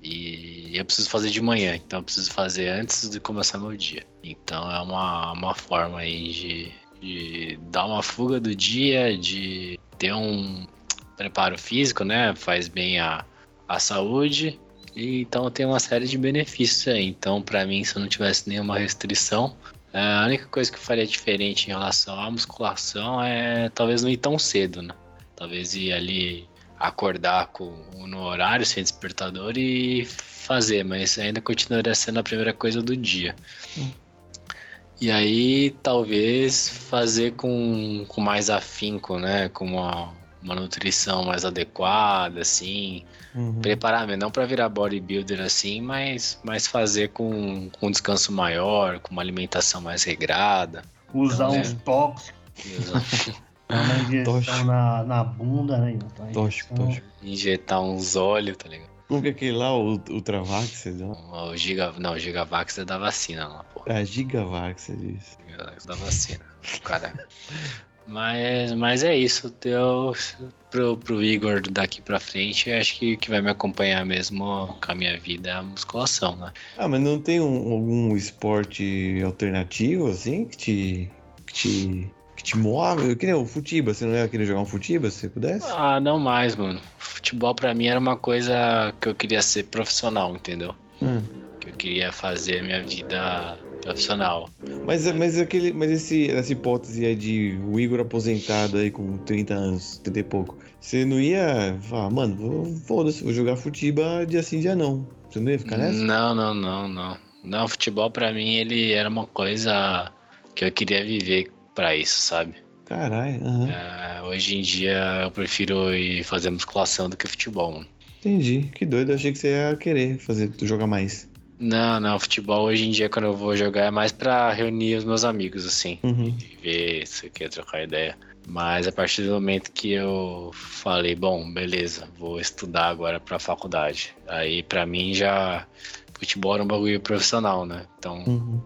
E eu preciso fazer de manhã, então eu preciso fazer antes de começar meu dia. Então é uma, uma forma aí de, de dar uma fuga do dia, de ter um preparo físico, né? Faz bem a, a saúde. E, então tem uma série de benefícios aí. Então, pra mim, se eu não tivesse nenhuma restrição, é, a única coisa que eu faria diferente em relação à musculação é talvez não ir tão cedo, né? Talvez ir ali acordar com, no horário sem despertador e fazer, mas ainda continuaria sendo a primeira coisa do dia. E aí talvez fazer com, com mais afinco, né? Com uma, uma nutrição mais adequada, assim. Uhum. Preparar, mesmo, não para virar bodybuilder assim, mas, mas fazer com, com um descanso maior, com uma alimentação mais regrada. Usar Então, uns é. tóxicos, uma injeção Tóxico. na, na bunda, né? Então, Tóxico, injeção- tóxico. Injetar uns óleos, tá ligado? Como que é aquele lá, o, o Travax, você dá? O Giga, não, o Gigavax é da vacina lá, pô. A Gigavax, você disse. Gigavax da vacina. Cara. Mas, mas é isso. Eu, pro, pro Igor daqui pra frente, acho que o que vai me acompanhar mesmo com a minha vida é a musculação, né? Ah, mas não tem um- algum esporte alternativo, assim, que te. que te. que te move? Que nem o futiba, você não ia querer jogar um futiba se pudesse? Ah, não mais, mano. Futebol pra mim era uma coisa que eu queria ser profissional, entendeu? Hum. Que eu queria fazer a minha vida profissional. Mas, mas, aquele, mas esse, essa hipótese aí de o Igor aposentado aí com 30 anos, 30 e pouco, você não ia falar, mano, vou- foda-se, vou jogar futiba dia sim, dia não. Você não ia ficar nessa? Não, não, não, não. Não, futebol pra mim ele era uma coisa que eu queria viver pra isso, sabe? Caralho. É, hoje em dia eu prefiro ir fazer musculação do que futebol, mano. Entendi. Que doido, eu achei que você ia querer fazer, jogar mais. Não, não, futebol hoje em dia quando eu vou jogar é mais pra reunir os meus amigos, assim. Uhum. ver se quer trocar ideia. Mas a partir do momento que eu falei, bom, beleza, vou estudar agora pra faculdade. Aí pra mim já futebol era um bagulho profissional, né? Então, Uhum.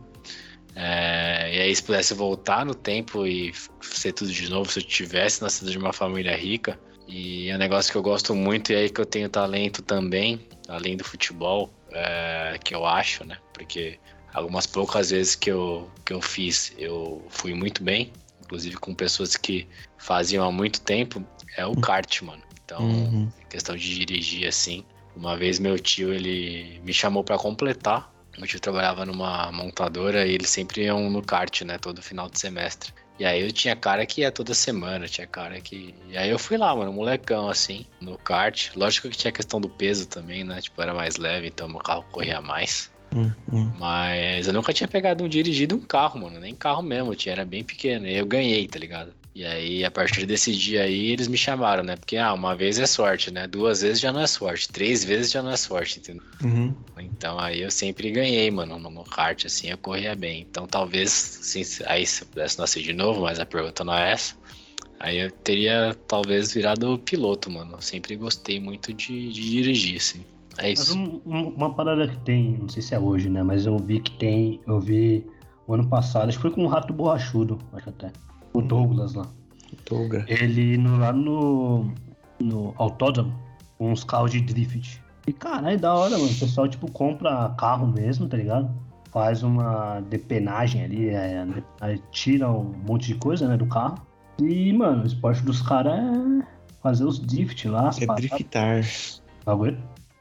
é, e aí se pudesse voltar no tempo e ser tudo de novo, se eu tivesse nascido de uma família rica, e é um negócio que eu gosto muito e aí que eu tenho talento também, além do futebol, é, que eu acho, né? Porque algumas poucas vezes que eu, que eu fiz, eu fui muito bem, inclusive com pessoas que faziam há muito tempo, é o kart, mano. Então, Uhum. questão de dirigir assim. Uma vez meu tio, ele me chamou pra completar. Meu tio trabalhava numa montadora e eles sempre iam no kart, né, todo final de semestre. E aí eu tinha cara que ia toda semana, tinha cara que. E aí eu fui lá, mano, molecão, assim, no kart. Lógico que tinha a questão do peso também, né? Tipo, era mais leve, então meu carro corria mais. Uhum. Mas eu nunca tinha pegado um dirigido um carro, mano. Nem carro mesmo, eu tinha, era bem pequeno. E eu ganhei, tá ligado? E aí, a partir desse dia aí, eles me chamaram, né? Porque, ah, uma vez é sorte, né? Duas vezes já não é sorte. Três vezes já não é sorte, entendeu? Uhum. Então aí eu sempre ganhei, mano, no, kart, assim, eu corria bem. Então talvez, sim, aí se eu pudesse nascer de novo, mas a pergunta não é essa. Aí eu teria talvez virado piloto, mano. Eu sempre gostei muito de, de dirigir, assim. É Mas isso. um- um- uma parada que tem, não sei se é hoje, né? Mas eu vi que tem, eu vi o ano passado, acho que foi com o Rato Borrachudo, acho até. O Douglas lá. Toga. Ele no, lá no, no autódromo, com uns carros de drift. E caralho, da hora, mano. O pessoal, tipo, compra carro mesmo, tá ligado? Faz uma depenagem ali, é, aí tira um monte de coisa, né, do carro. E, mano, o esporte dos caras é fazer os drift lá, É paradas. driftar. Bagulho.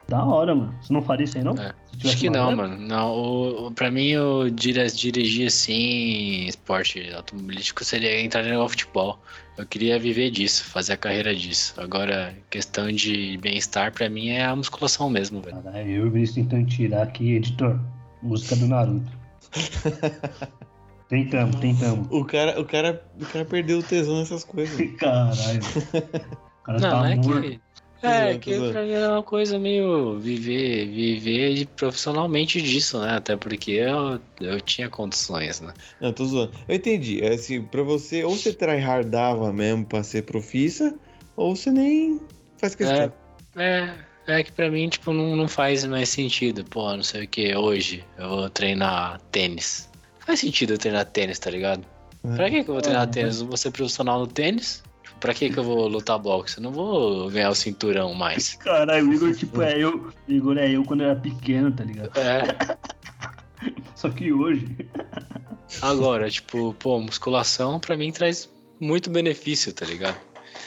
Da hora, mano. Você não faria isso aí, não? É. Acho que não, mano. Não, o, o- pra mim, eu dir- dirigir assim, esporte automobilístico seria entrar no futebol. Eu queria viver disso, fazer a carreira disso. Agora, questão de bem-estar, pra mim, é a musculação mesmo, velho. Caralho, eu e o Vinícius tentando tirar aqui, editor. Música do Naruto. tentamos, tentamos. O cara, o cara, o cara perdeu o tesão nessas coisas. Caralho. O cara Não, tá é morto. que. É, tô que pra mim é uma coisa meio viver, viver profissionalmente disso, né? Até porque eu, eu tinha condições, né? Não, tô zoando. Eu entendi. É assim, pra você, ou você tryhardava mesmo pra ser profissa, ou você nem faz questão. É, é que pra mim, tipo, não, não faz mais sentido. Pô, não sei o que, hoje eu vou treinar tênis. Faz sentido eu treinar tênis, tá ligado? Pra que, que eu vou treinar É, tênis? Eu vou ser profissional no tênis? Pra que, que eu vou lutar boxe? Eu não vou ganhar o cinturão mais. Caralho, o Igor, tipo, é eu. Igor é eu quando eu era pequeno, tá ligado? É, Só que hoje. agora, tipo, pô, musculação pra mim traz muito benefício, tá ligado?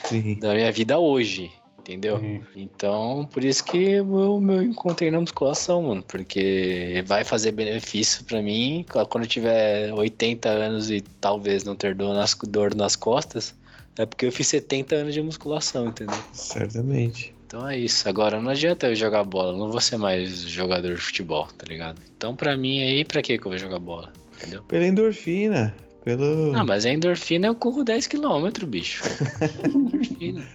Sim. Da minha vida hoje, entendeu? Uhum. Então, por isso que eu me encontrei na musculação, mano. Porque vai fazer benefício pra mim quando eu tiver 80 anos e talvez não ter dor nas, dor nas costas. É porque eu fiz 70 anos de musculação, entendeu? Certamente. Então é isso. Agora não adianta eu jogar bola. eu Não vou ser mais jogador de futebol, tá ligado? Então pra mim aí, pra que que eu vou jogar bola? Entendeu? Pela endorfina. Pelo. Ah, mas a endorfina eu corro 10km, bicho. endorfina.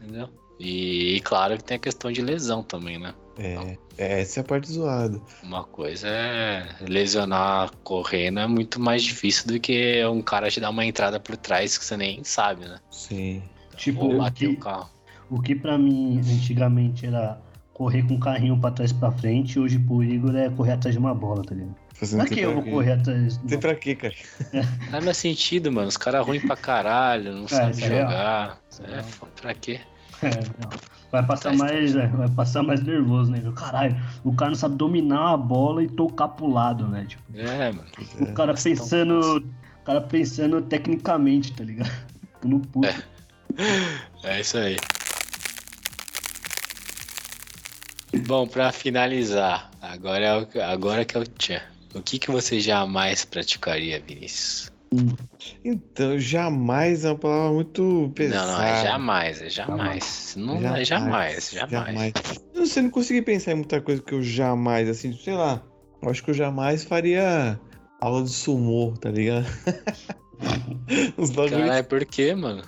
Entendeu? E, e claro que tem a questão de lesão também, né? É, essa é a parte zoada. Uma coisa é lesionar correndo é muito mais difícil do que um cara te dar uma entrada por trás que você nem sabe, né? Sim. Tipo, Ou o que, o carro. o que pra mim antigamente era correr com o carrinho pra trás e pra frente, hoje pro Igor é correr atrás de uma bola, tá ligado? Fazendo Pra que eu vou correr atrás? Sei pra quê, cara. Não faz mais sentido, mano. Os caras ruins pra caralho, não É, sabem é real. jogar. Isso é É, pra quê? É. Vai passar mais, é, vai passar mais nervoso, né? Caralho, o cara não sabe dominar a bola e tocar pro lado, né? Tipo, É, mano. o cara pensando, o cara pensando tecnicamente, tá ligado? No puto. É. É isso aí. Bom, pra finalizar, agora, é o, agora que é o tchan. O que, que você jamais praticaria, Vinícius? Então, jamais é uma palavra muito pesada. Não, não, é jamais, é jamais. Não é jamais, jamais. Eu não sei, não consegui pensar em muita coisa que eu jamais, assim, sei lá. Eu acho que eu jamais faria aula de sumô, tá ligado? Uns bagulhos. Caralho, por quê, mano?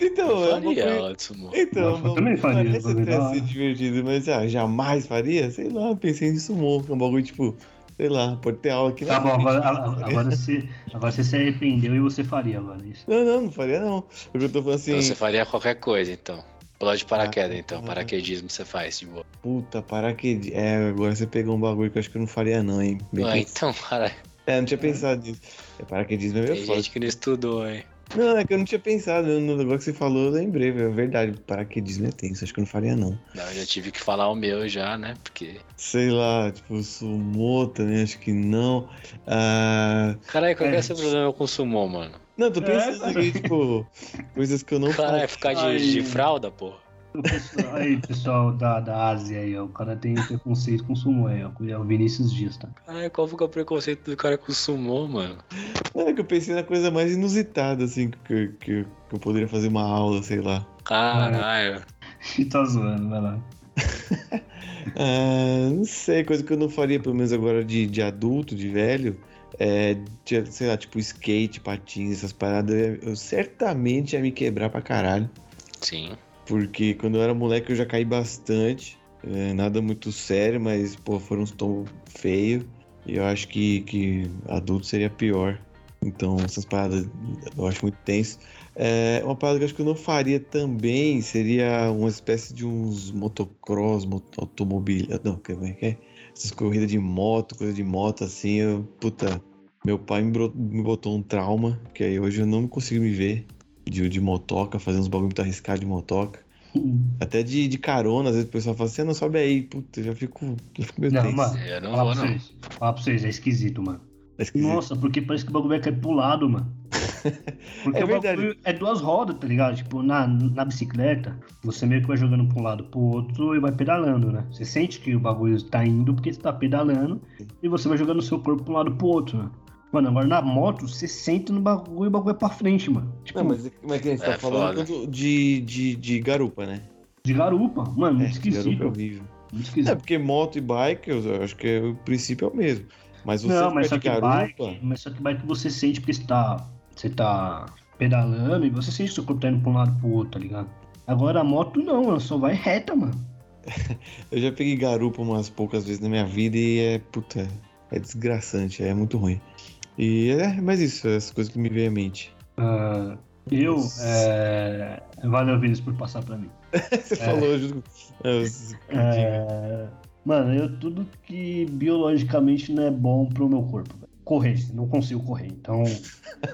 Então, Eu é faria bagulho- aula de sumô. Então, Eu não, também faria, parece ser divertido, mas ah, jamais faria? Sei lá, pensei em sumô, que é um bagulho tipo, sei lá, pode ter aula aqui Tá na bom, frente, agora, agora, você, agora você se arrependeu e você faria agora isso. Não, não, não faria não. Eu tô falando assim, Então você faria qualquer coisa, então. Pular de paraquedas, Ah, então. ah. Paraquedismo você faz, de boa. puta, paraquedismo. É, agora você pegou um bagulho que eu acho que eu não faria não, hein. Bem Ah, pensado. então, cara, É, não tinha pensado nisso. É, paraquedismo é meio tem gente que não estudou, hein? Não, é que eu não tinha pensado. No negócio que você falou, eu lembrei, velho. É verdade, paraquedismo é tenso. Acho que eu não faria, não. Não, eu já tive que falar o meu já, né? Porque. Sei lá, tipo, sumô também, acho que não. Ah, Caralho, qual que é É. o seu problema com sumô, mano? Não, tô É, pensando cara. aqui, tipo, coisas que eu não Caralho, faço. ficar de, de fralda, porra. Pessoal- Aí, pessoal da, da Ásia aí, ó, o cara tem preconceito com sumo aí, ó. É o Vinícius Dias, tá? Caralho, qual foi o preconceito do cara com sumô, mano? Não, é que eu pensei na coisa mais inusitada, assim, que, que, que eu poderia fazer uma aula, sei lá. Caralho. E tá zoando, vai lá. Ah, não sei, coisa que eu não faria, pelo menos agora de, de adulto, de velho. É, de, sei lá, tipo skate, patins, essas paradas. Eu, eu certamente ia me quebrar pra caralho. Sim. Porque quando eu era moleque eu já caí bastante. É, nada muito sério, mas, pô, foram uns tombos feios. E eu acho que, que adulto seria pior. Então, essas paradas eu acho muito tenso. É, uma parada que eu acho que eu não faria também seria uma espécie de uns motocross, moto, automobil. Não, como é que é? Essas corridas de moto, coisa de moto assim. Eu, puta, meu pai me botou um trauma, que aí hoje eu não consigo me ver de, de motoca, fazendo uns bagulho muito arriscado de motoca. Até de, de carona, às vezes o pessoal fala assim, "Ah, não sobe aí, puta, eu já fico, já fico meio Não, tenso. mano. Eu não Fala vou, pra não. vocês. Fala pra vocês, é esquisito, mano. É esquisito. Nossa, porque parece que o bagulho vai cair pro lado, mano. Porque É o verdade. bagulho é duas rodas, tá ligado? Tipo, na, na bicicleta, você meio que vai jogando pra um lado pro outro e vai pedalando, né? Você sente que o bagulho tá indo porque você tá pedalando e você vai jogando o seu corpo pra um lado pro outro, né? Mano, agora na moto, você senta no bagulho e o bagulho é pra frente, mano. Tipo, Não, mas como é que a gente É tá falando foda. do- de, de, de garupa, né? de garupa. Mano, É, de garupa é esquisito. horrível. Muito É, esquisito. porque moto e bike, eu acho que é- o princípio é o mesmo. Mas você Não, mas só de que garupa... bike, mas só que bike você sente porque você tá, você tá pedalando e você sente que seu corpo tá indo pra um lado pro outro, tá ligado? Agora a moto não, ela só vai reta, mano. Eu já peguei garupa umas poucas vezes na minha vida e é, puta, é desgraçante, é muito ruim. E é, mas isso, essas coisas que me vêm à mente. Ah, eu, é... valeu, Vinícius, por passar pra mim. Você falou junto com... É, É, Mano, eu tudo que biologicamente não é bom pro meu corpo. velho. Correr, não consigo correr. Então,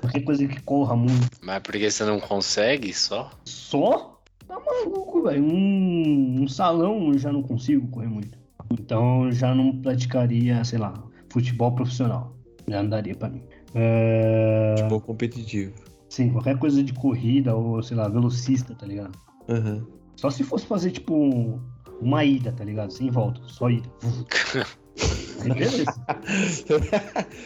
qualquer coisa que corra muito Mas porque você não consegue só? só, tá maluco, velho. Um, um salão eu já não consigo correr muito. Então, eu já não praticaria, sei lá, futebol profissional. Já não daria pra mim. É... Futebol competitivo. Sim, qualquer coisa de corrida ou, sei lá, velocista, tá ligado? Aham. Só se fosse fazer, tipo, um- uma ida, tá ligado? Sem volta, só ida.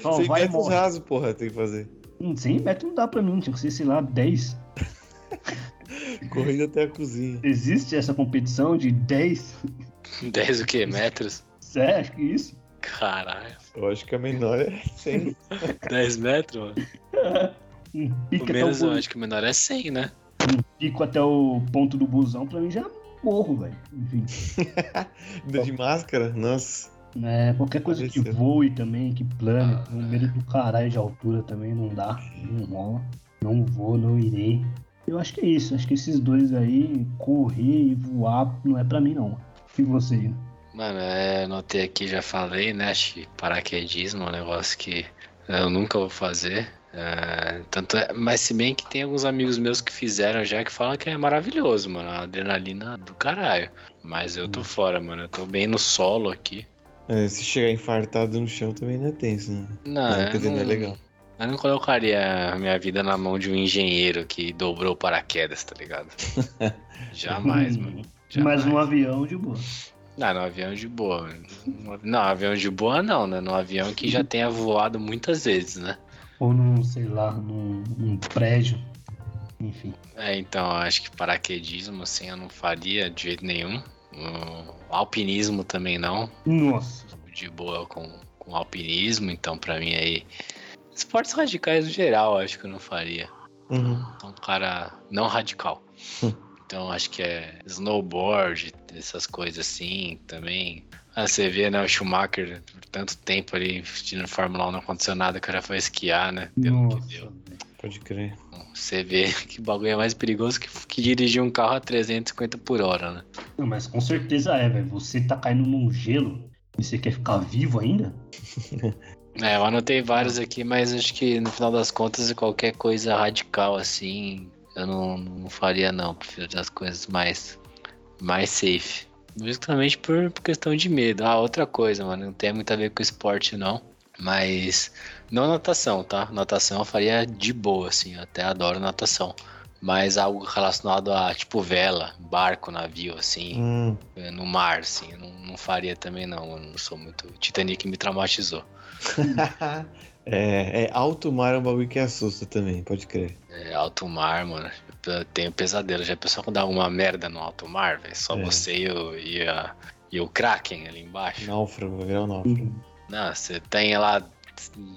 Só 100 vai metros raso, porra, tem que fazer. Hum, 100 metros não dá pra mim, tinha que ser, sei lá, 10. Corrida até a cozinha. Existe essa competição de 10? 10 o quê? Metros? É, acho que isso. Caralho. Eu acho que a menor é 100. 10 metros, mano? Um pico, até menos o, eu acho que o menor é 100, né? um pico até o ponto do busão, pra mim já morro, velho. Enfim. Ainda de máscara? Nossa. É, qualquer coisa que voe também, que plane, Ah, com medo do caralho de altura também não dá, não rola. Não vou, não irei. Eu acho que é isso, acho que esses dois aí, correr e voar, não é pra mim não. E você, Ian? Mano, é, anotei aqui, já falei, né? Acho que paraquedismo é um negócio que eu nunca vou fazer. É, tanto é, mas se bem que tem alguns amigos meus que fizeram já que falam que é maravilhoso, mano. A adrenalina do caralho. Mas eu tô fora, mano. Eu tô bem no solo aqui. É, se chegar infartado no chão também não é tenso, né? Não, Não, dizer, não é legal. Eu não colocaria a minha vida na mão de um engenheiro que dobrou o paraquedas, tá ligado? Jamais, mano. Jamais. Mas no avião, de boa. Não, no avião de boa. Não, avião de boa não, né? No avião que já tenha voado muitas vezes, né? Ou num, sei lá, num, num prédio. Enfim. É, então, acho que paraquedismo, assim, eu não faria de jeito nenhum. O alpinismo também não. Nossa. De boa com, com alpinismo, então pra mim aí. Esportes radicais no geral, acho que eu não faria. Uhum. Sou um cara não radical. Então acho que é snowboard, essas coisas assim também. Ah, você vê, né, o Schumacher, por tanto tempo ali assistindo Fórmula 1 não aconteceu nada, o cara foi esquiar, né? Deu no que Nossa. deu. Pode crer. Você vê que bagulho é mais perigoso que, que dirigir um carro a 350 por hora, né? Não, mas com certeza é, velho. Você tá caindo num gelo e você quer ficar vivo ainda? É, eu anotei vários aqui, mas acho que no final das contas qualquer coisa radical assim, eu não, não faria não. Prefiro as coisas mais, mais safe. Justamente por, por questão de medo. Ah, outra coisa, mano, não tem muito a ver com esporte não. Mas não natação, tá? Natação eu faria de boa, assim, eu até adoro natação. Mas algo relacionado a, tipo, vela, barco, navio, assim, Hum. no mar, assim, eu não, não faria também não. Eu não sou muito. Titanic me traumatizou. é, é, alto mar é um bagulho que assusta também, pode crer. É, alto mar, mano. Eu tenho pesadelo. Já pensou quando dá uma merda no alto mar, velho? Só É. você e o, e, a- e o Kraken ali embaixo. Náufrago, vai virar um náufrago. Não, você tem lá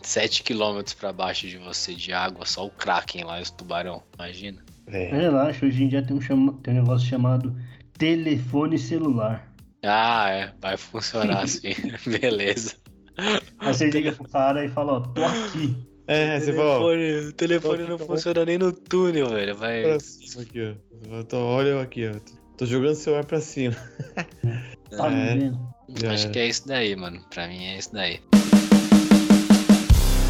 7 km pra baixo de você de água, só o Kraken lá e os tubarão. Imagina. É. Relaxa, hoje em dia tem um, chama... tem um negócio chamado telefone celular. Ah, é. Vai funcionar assim. Beleza. Aí você liga pro cara e fala, ó, tô aqui. É, você fala, ó, o telefone não funciona nem no túnel, velho. Vai. pra cima aqui, ó. Fala, "Tô- olha eu aqui, ó. Tô jogando o celular pra cima. Tá me É. vendo? Acho que é isso daí, mano. Pra mim é isso daí.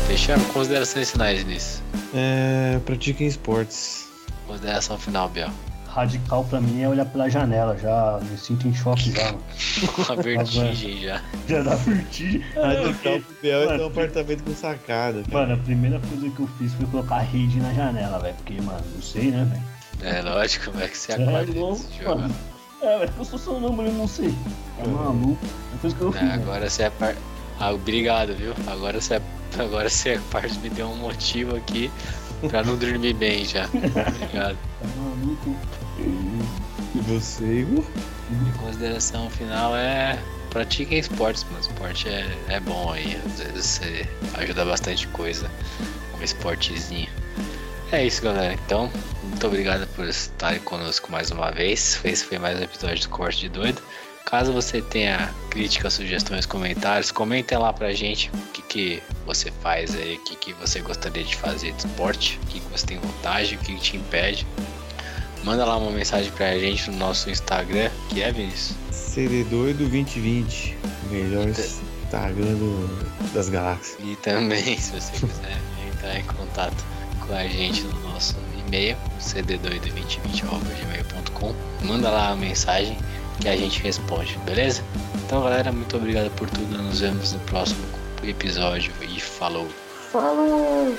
Fechamos? Considerações finais nisso. É, pratiquem esportes. Consideração final, Biel. Radical pra mim é olhar pela janela, já me sinto em choque já. mano. Com a vertigem já. Já dá vertigem. Radical pro Biel é ter um Mano, apartamento com sacada, cara. Mano, a primeira coisa que eu fiz foi colocar a rede na janela, velho. Porque, mano, não sei, né, velho? É lógico, como é que você É acorda louco, nesse jogo? mano. É, velho, porque eu sou sonâmbulo não sei. É maluco. É a coisa que eu fiz. É, né? agora você é par... Ah, obrigado, viu? Agora você é... Agora você é parte me deu um motivo aqui pra não dormir bem já. Obrigado. É maluco. E você, Igor? Minha consideração final é pratiquem esportes, mano. Esporte é, é bom aí. Às vezes você ajuda bastante coisa. Um esportezinho. É isso, galera. Então, muito obrigado por estarem conosco mais uma vez. Esse foi mais um episódio do Corte de Doido. Caso você tenha críticas, sugestões, comentários, comentem lá pra gente o que, que você faz aí, o que, que você gostaria de fazer de esporte, o que, que você tem vontade, o que, que te impede. Manda lá uma mensagem pra gente no nosso Instagram, que é Vinícius. CD Doido 2020. Melhor Instagram do- das galáxias. E também, se você quiser entrar em contato com a gente no nosso e-mail, cddoido2020.gmail.com, manda lá a mensagem que a gente responde, beleza? Então, galera, muito obrigado por tudo. Nos vemos no próximo episódio e falou! Falou!